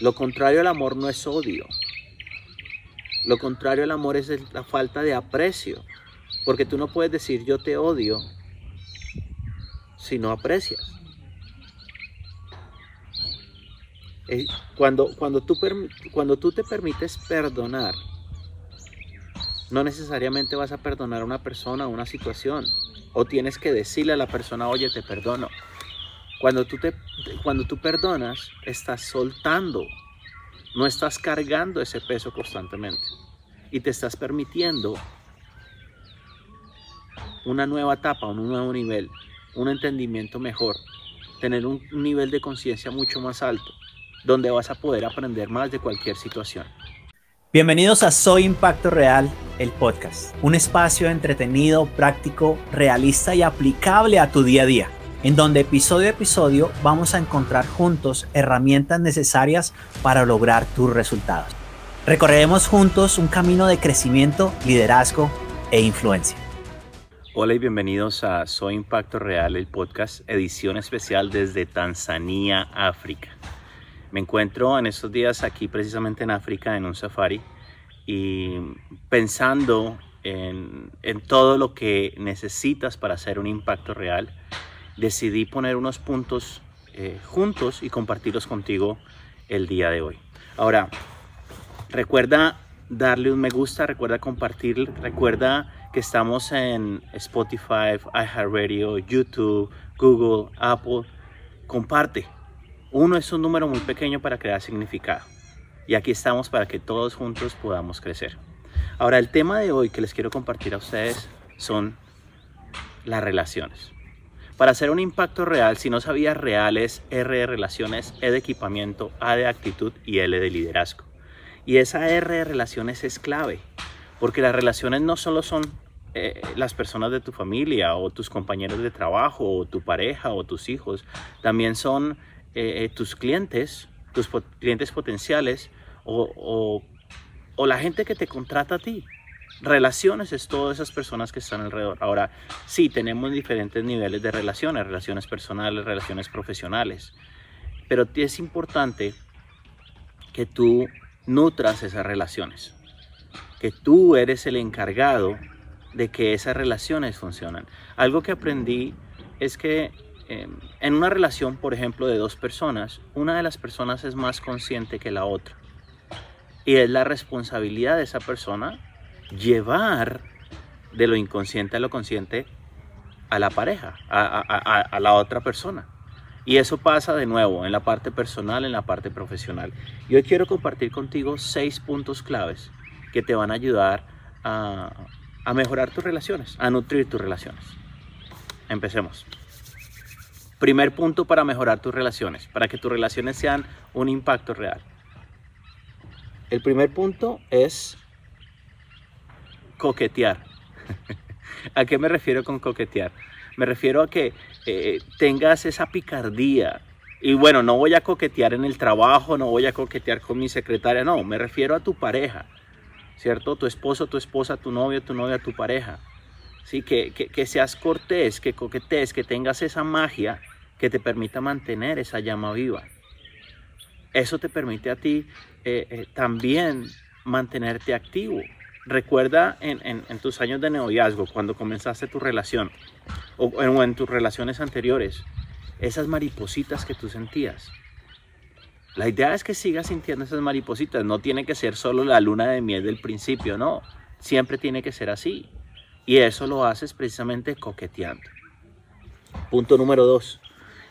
Lo contrario al amor no es odio. Lo contrario al amor es la falta de aprecio. Porque tú no puedes decir yo te odio si no aprecias. Eh, cuando, cuando, tú, cuando tú te permites perdonar, no necesariamente vas a perdonar a una persona o una situación. O tienes que decirle a la persona, oye, te perdono. Cuando tú, te, cuando tú perdonas, estás soltando, no estás cargando ese peso constantemente. Y te estás permitiendo una nueva etapa, un nuevo nivel, un entendimiento mejor, tener un nivel de conciencia mucho más alto donde vas a poder aprender más de cualquier situación. Bienvenidos a Soy Impacto Real, el podcast, un espacio entretenido, práctico, realista y aplicable a tu día a día, en donde episodio a episodio vamos a encontrar juntos herramientas necesarias para lograr tus resultados. Recorreremos juntos un camino de crecimiento, liderazgo e influencia. Hola y bienvenidos a Soy Impacto Real, el podcast, edición especial desde Tanzania, África. Me encuentro en estos días aquí precisamente en África en un safari y pensando en, todo lo que necesitas para hacer un impacto real, decidí poner unos puntos eh, juntos y compartirlos contigo el día de hoy. Ahora, recuerda darle un me gusta, recuerda compartir, recuerda que estamos en Spotify, iHeartRadio, YouTube, Google, Apple. Comparte, uno es un número muy pequeño para crear significado. Y aquí estamos para que todos juntos podamos crecer. Ahora, el tema de hoy que les quiero compartir a ustedes son las relaciones. Para hacer un impacto real, si no sabías reales, R de relaciones, E de equipamiento, A de actitud y L de liderazgo. Y esa R de relaciones es clave, porque las relaciones no solo son eh, las personas de tu familia o tus compañeros de trabajo o tu pareja o tus hijos, también son eh, eh, tus clientes, tus clientes potenciales o, la gente que te contrata a ti. Relaciones es todas esas personas que están alrededor. Ahora, sí, tenemos diferentes niveles de relaciones, relaciones personales, relaciones profesionales, pero es importante que tú nutras esas relaciones, que tú eres el encargado de que esas relaciones funcionen. Algo que aprendí es que Em, en una relación, por ejemplo, de dos personas, una de las personas es más consciente que la otra. Y es la responsabilidad de esa persona llevar de lo inconsciente a lo consciente a la pareja, a, la otra persona. Y eso pasa de nuevo en la parte personal, en la parte profesional. Yo quiero compartir contigo seis puntos claves que te van a ayudar a mejorar tus relaciones, a nutrir tus relaciones. Empecemos. Primer punto para mejorar tus relaciones, para que tus relaciones sean un impacto real. El primer punto es coquetear. ¿A qué me refiero con coquetear? Me refiero a que eh, tengas esa picardía. Y bueno, no voy a coquetear en el trabajo, no voy a coquetear con mi secretaria, no, me refiero a tu pareja, ¿cierto? Tu esposo, tu esposa, tu novio, tu novia, tu pareja. Sí, que, que seas cortés, que coquetees, que tengas esa magia que te permita mantener esa llama viva. Eso te permite a ti eh, eh, también mantenerte activo. Recuerda en, tus años de noviazgo, cuando comenzaste tu relación, o, en tus relaciones anteriores, esas maripositas que tú sentías. La idea es que sigas sintiendo esas maripositas. No tiene que ser solo la luna de miel del principio, no. Siempre tiene que ser así. Y eso lo haces precisamente coqueteando. Punto número dos.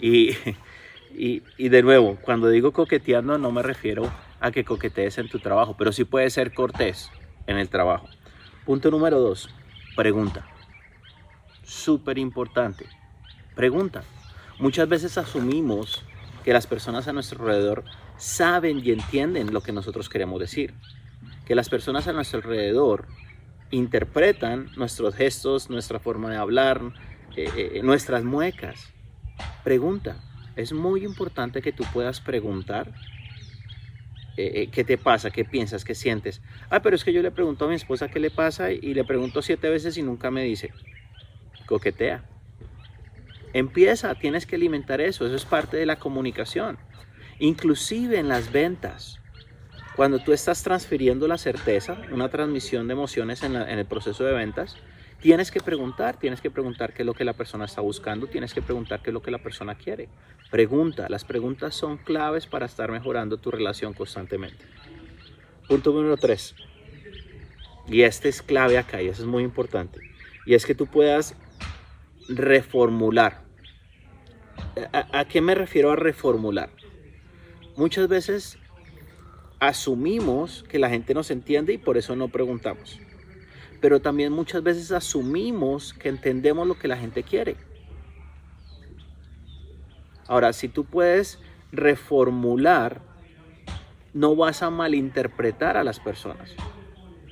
Y, y, de nuevo, cuando digo coqueteando no me refiero a que coquetees en tu trabajo, pero sí puede ser cortés en el trabajo. Punto número dos, pregunta. Súper importante. Pregunta. Muchas veces asumimos que las personas a nuestro alrededor saben y entienden lo que nosotros queremos decir. Que las personas a nuestro alrededor interpretan nuestros gestos, nuestra forma de hablar, eh, eh, nuestras muecas. Pregunta. Es muy importante que tú puedas preguntar eh, eh, qué te pasa, qué piensas, qué sientes. Ah, pero es que yo le pregunto a mi esposa qué le pasa y le pregunto siete veces y nunca me dice. Coquetea. Empieza, tienes que alimentar eso, eso es parte de la comunicación. Inclusive en las ventas. Cuando tú estás transfiriendo la certeza, una transmisión de emociones en, en, el proceso de ventas, tienes que preguntar, tienes que preguntar qué es lo que la persona está buscando, tienes que preguntar qué es lo que la persona quiere. Pregunta, las preguntas son claves para estar mejorando tu relación constantemente. Punto número tres. Y este es clave acá y eso es muy importante. Y es que tú puedas reformular. ¿A, qué me refiero a reformular? Muchas veces asumimos que la gente nos entiende y por eso no preguntamos. Pero también muchas veces asumimos que entendemos lo que la gente quiere. Ahora, si tú puedes reformular, no vas a malinterpretar a las personas.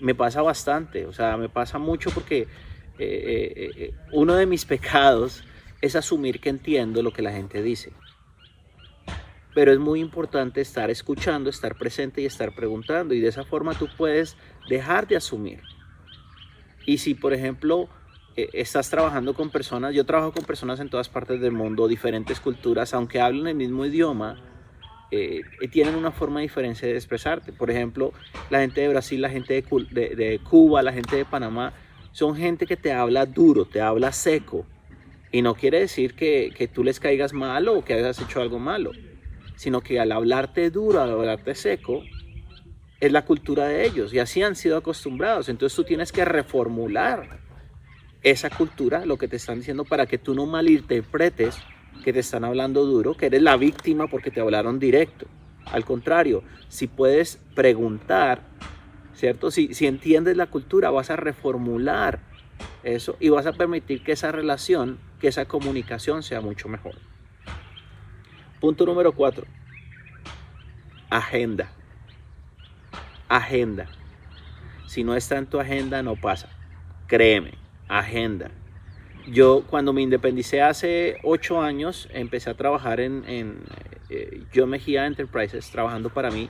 Me pasa bastante, o sea, me pasa mucho porque eh, eh, eh, uno de mis pecados es asumir que entiendo lo que la gente dice. Pero es muy importante estar escuchando, estar presente y estar preguntando. Y de esa forma tú puedes dejar de asumir. Y si, por ejemplo, estás trabajando con personas, yo trabajo con personas en todas partes del mundo, diferentes culturas, aunque hablen el mismo idioma, eh, tienen una forma diferente de expresarte. Por ejemplo, la gente de Brasil, la gente de, Cuba, la gente de Panamá, son gente que te habla duro, te habla seco. Y no quiere decir que, que tú les caigas mal o que hayas hecho algo malo, sino que al hablarte duro, al hablarte seco, es la cultura de ellos y así han sido acostumbrados. Entonces tú tienes que reformular esa cultura, lo que te están diciendo, para que tú no malinterpretes que te están hablando duro, que eres la víctima porque te hablaron directo. Al contrario, si puedes preguntar, ¿cierto? Si, si entiendes la cultura, vas a reformular eso y vas a permitir que esa relación, que esa comunicación sea mucho mejor. Punto número cuatro. Agenda. Agenda. Si no está en tu agenda, no pasa. Créeme, agenda. Yo cuando me independicé hace ocho años, empecé a trabajar en, en eh, Yo Mejía Enterprises, trabajando para mí.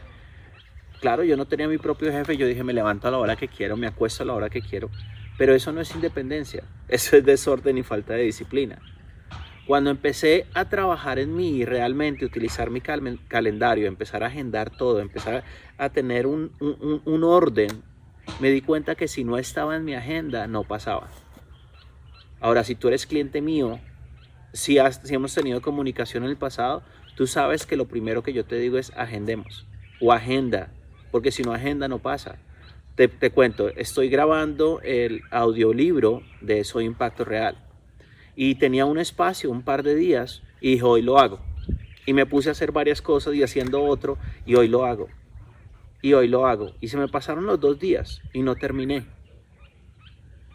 Claro, yo no tenía mi propio jefe, yo dije me levanto a la hora que quiero, me acuesto a la hora que quiero, pero eso no es independencia, eso es desorden y falta de disciplina. Cuando empecé a trabajar en mí realmente utilizar mi calendario, empezar a agendar todo, empezar a tener un orden, me di cuenta que si no estaba en mi agenda no pasaba. Ahora, si tú eres cliente mío, si, hemos tenido comunicación en el pasado, tú sabes que lo primero que yo te digo es agendemos o agenda, porque si no agenda no pasa. Te, te, cuento, estoy grabando el audiolibro de Soy Impacto Real y tenía un espacio, un par de días, y hoy lo hago. Y me puse a hacer varias cosas y haciendo otro, y hoy lo hago. Y hoy lo hago. Y se me pasaron los dos días y no terminé.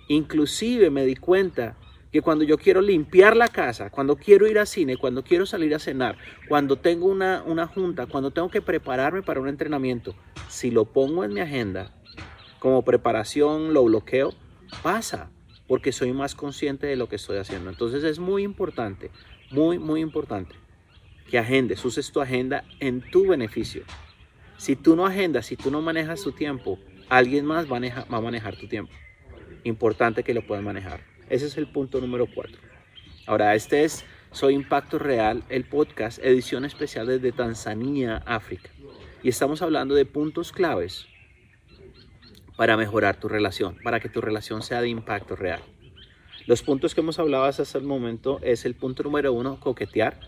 Inclusive me di cuenta que cuando yo quiero limpiar la casa, cuando quiero ir al cine, cuando quiero salir a cenar, cuando tengo una, una junta, cuando tengo que prepararme para un entrenamiento, si lo pongo en mi agenda como preparación, lo bloqueo, pasa, porque soy más consciente de lo que estoy haciendo. Entonces es muy importante, muy, muy importante que agendes, uses tu agenda en tu beneficio. Si tú no agendas, si tú no manejas tu tiempo, alguien más va a manejar tu tiempo importante que lo puedan manejar. Ese es el punto número 4. Ahora, este es Soy Impacto Real, el podcast, edición especial desde Tanzania, África. Y estamos hablando de puntos claves para mejorar tu relación, para que tu relación sea de impacto real. Los puntos que hemos hablado hasta el momento es el punto número uno, coquetear.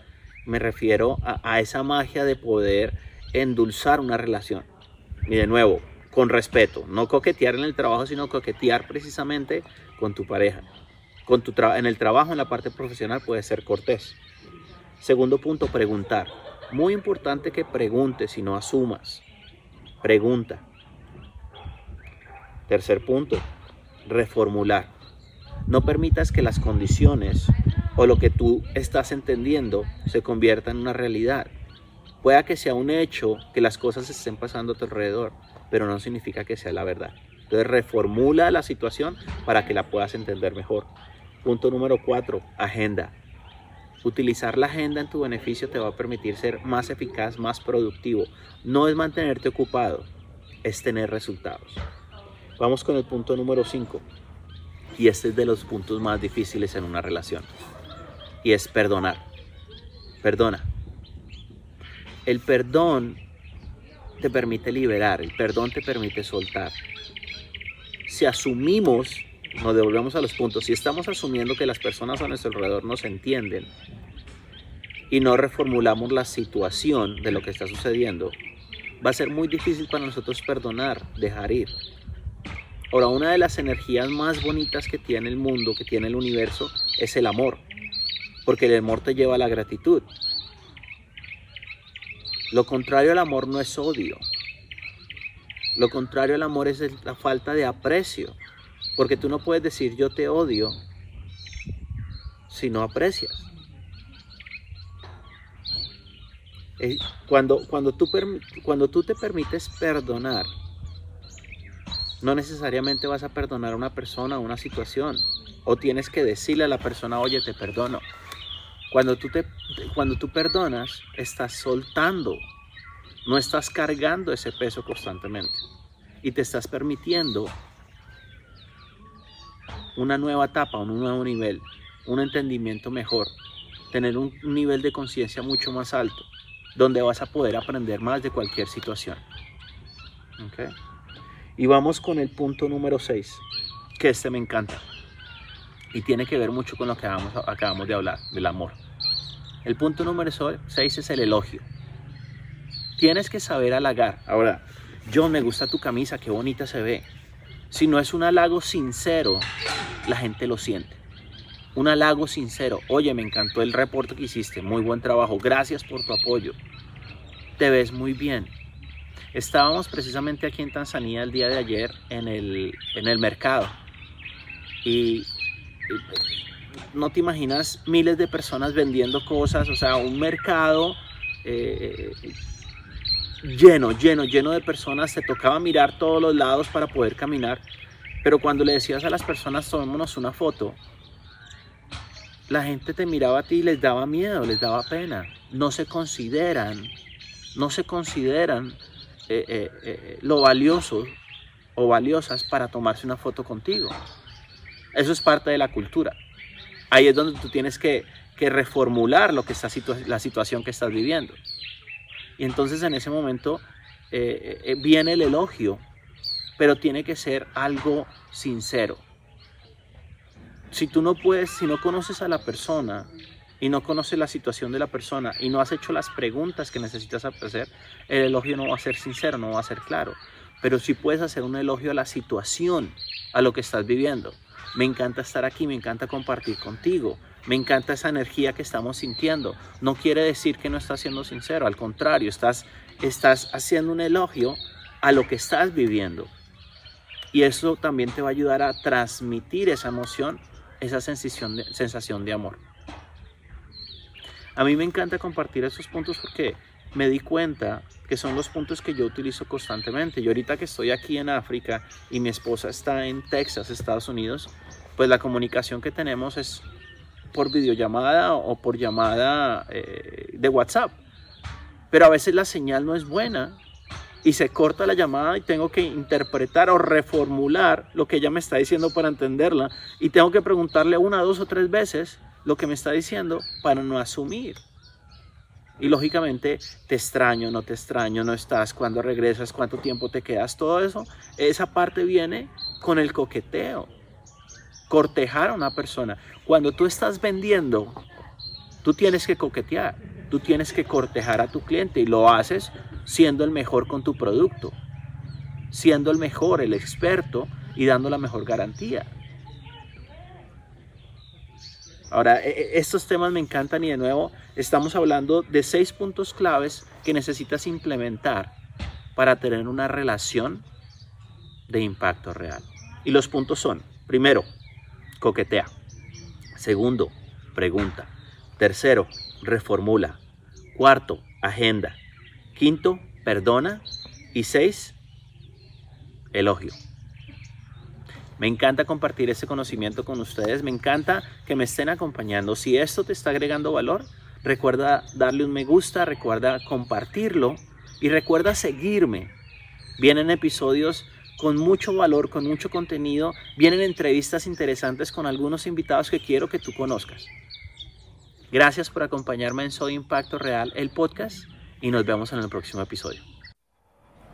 Me refiero a, esa magia de poder endulzar una relación. Y de nuevo, con respeto, no coquetear en el trabajo, sino coquetear precisamente con tu pareja. Con tu en el trabajo, en la parte profesional, puede ser cortés. Segundo punto, preguntar. Muy importante que preguntes y no asumas. Pregunta. Tercer punto, reformular. No permitas que las condiciones o lo que tú estás entendiendo se convierta en una realidad. Pueda que sea un hecho que las cosas estén pasando a tu alrededor, pero no significa que sea la verdad. Entonces reformula la situación para que la puedas entender mejor. Punto número cuatro, agenda. Utilizar la agenda en tu beneficio te va a permitir ser más eficaz, más productivo. No es mantenerte ocupado, es tener resultados. Vamos con el punto número 5. Y este es de los puntos más difíciles en una relación. Y es perdonar. Perdona. El perdón te permite liberar, el perdón te permite soltar. Si asumimos, nos devolvemos a los puntos, si estamos asumiendo que las personas a nuestro alrededor nos entienden y no reformulamos la situación de lo que está sucediendo, va a ser muy difícil para nosotros perdonar, dejar ir. Ahora, una de las energías más bonitas que tiene el mundo, que tiene el universo, es el amor, porque el amor te lleva a la gratitud. Lo contrario al amor no es odio. Lo contrario al amor es la falta de aprecio. Porque tú no puedes decir yo te odio si no aprecias. Eh, cuando, cuando, tú, cuando tú te permites perdonar, no necesariamente vas a perdonar a una persona o una situación. O tienes que decirle a la persona, oye, te perdono. Cuando tú, te, cuando tú perdonas, estás soltando, no estás cargando ese peso constantemente y te estás permitiendo una nueva etapa, un nuevo nivel, un entendimiento mejor, tener un nivel de conciencia mucho más alto, donde vas a poder aprender más de cualquier situación. Y vamos con el punto número 6, que este me encanta y tiene que ver mucho con lo que acabamos, de hablar, del amor. El punto número 6 es el elogio. Tienes que saber halagar. Ahora, yo me gusta tu camisa, qué bonita se ve. Si no es un halago sincero, la gente lo siente. Un halago sincero. Oye, me encantó el reporte que hiciste. Muy buen trabajo. Gracias por tu apoyo. Te ves muy bien. Estábamos precisamente aquí en Tanzania el día de ayer en el, en el mercado. Y no te imaginas miles de personas vendiendo cosas, o sea, un mercado eh, lleno, lleno, lleno de personas, te tocaba mirar todos los lados para poder caminar, pero cuando le decías a las personas, tomémonos una foto, la gente te miraba a ti y les daba miedo, les daba pena, no se consideran, no se consideran eh, eh, lo valioso o valiosas para tomarse una foto contigo. Eso es parte de la cultura. Ahí es donde tú tienes que, reformular lo que está la situación que estás viviendo. Y entonces en ese momento eh, eh, viene el elogio, pero tiene que ser algo sincero. Si tú no puedes, si no conoces a la persona y no conoces la situación de la persona y no has hecho las preguntas que necesitas hacer, el elogio no va a ser sincero, no va a ser claro. Pero sí puedes hacer un elogio a la situación, a lo que estás viviendo me encanta estar aquí, me encanta compartir contigo, me encanta esa energía que estamos sintiendo. No quiere decir que no estás siendo sincero, al contrario, estás, estás haciendo un elogio a lo que estás viviendo. Y eso también te va a ayudar a transmitir esa emoción, esa sensación de, sensación de amor. A mí me encanta compartir esos puntos porque me di cuenta que son los puntos que yo utilizo constantemente. Y ahorita que estoy aquí en África y mi esposa está en Texas, Estados Unidos, pues la comunicación que tenemos es por videollamada o por llamada eh, de WhatsApp. Pero a veces la señal no es buena y se corta la llamada y tengo que interpretar o reformular lo que ella me está diciendo para entenderla y tengo que preguntarle una, dos o tres veces lo que me está diciendo para no asumir. Y lógicamente te extraño, no te extraño, no estás, cuando regresas, cuánto tiempo te quedas, todo eso, esa parte viene con el coqueteo. Cortejar a una persona. Cuando tú estás vendiendo, tú tienes que coquetear, tú tienes que cortejar a tu cliente y lo haces siendo el mejor con tu producto, siendo el mejor, el experto y dando la mejor garantía. Ahora, e, e, estos temas me encantan y de nuevo estamos hablando de seis puntos claves que necesitas implementar para tener una relación de impacto real. Y los puntos son, primero, coquetea. Segundo, pregunta. Tercero, reformula. Cuarto, agenda. Quinto, perdona. Y seis, elogio. Me encanta compartir ese conocimiento con ustedes, me encanta que me estén acompañando. Si esto te está agregando valor, recuerda darle un me gusta, recuerda compartirlo y recuerda seguirme. Vienen episodios con mucho valor, con mucho contenido, vienen entrevistas interesantes con algunos invitados que quiero que tú conozcas. Gracias por acompañarme en Soy Impacto Real, el podcast, y nos vemos en el próximo episodio.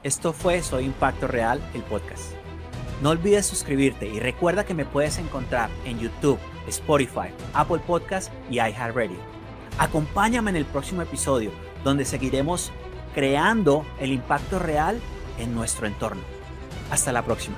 Esto fue Soy Impacto Real, el podcast. No olvides suscribirte y recuerda que me puedes encontrar en YouTube, Spotify, Apple Podcast y iHeartRadio. Acompáñame en el próximo episodio donde seguiremos creando el impacto real en nuestro entorno. Hasta la próxima.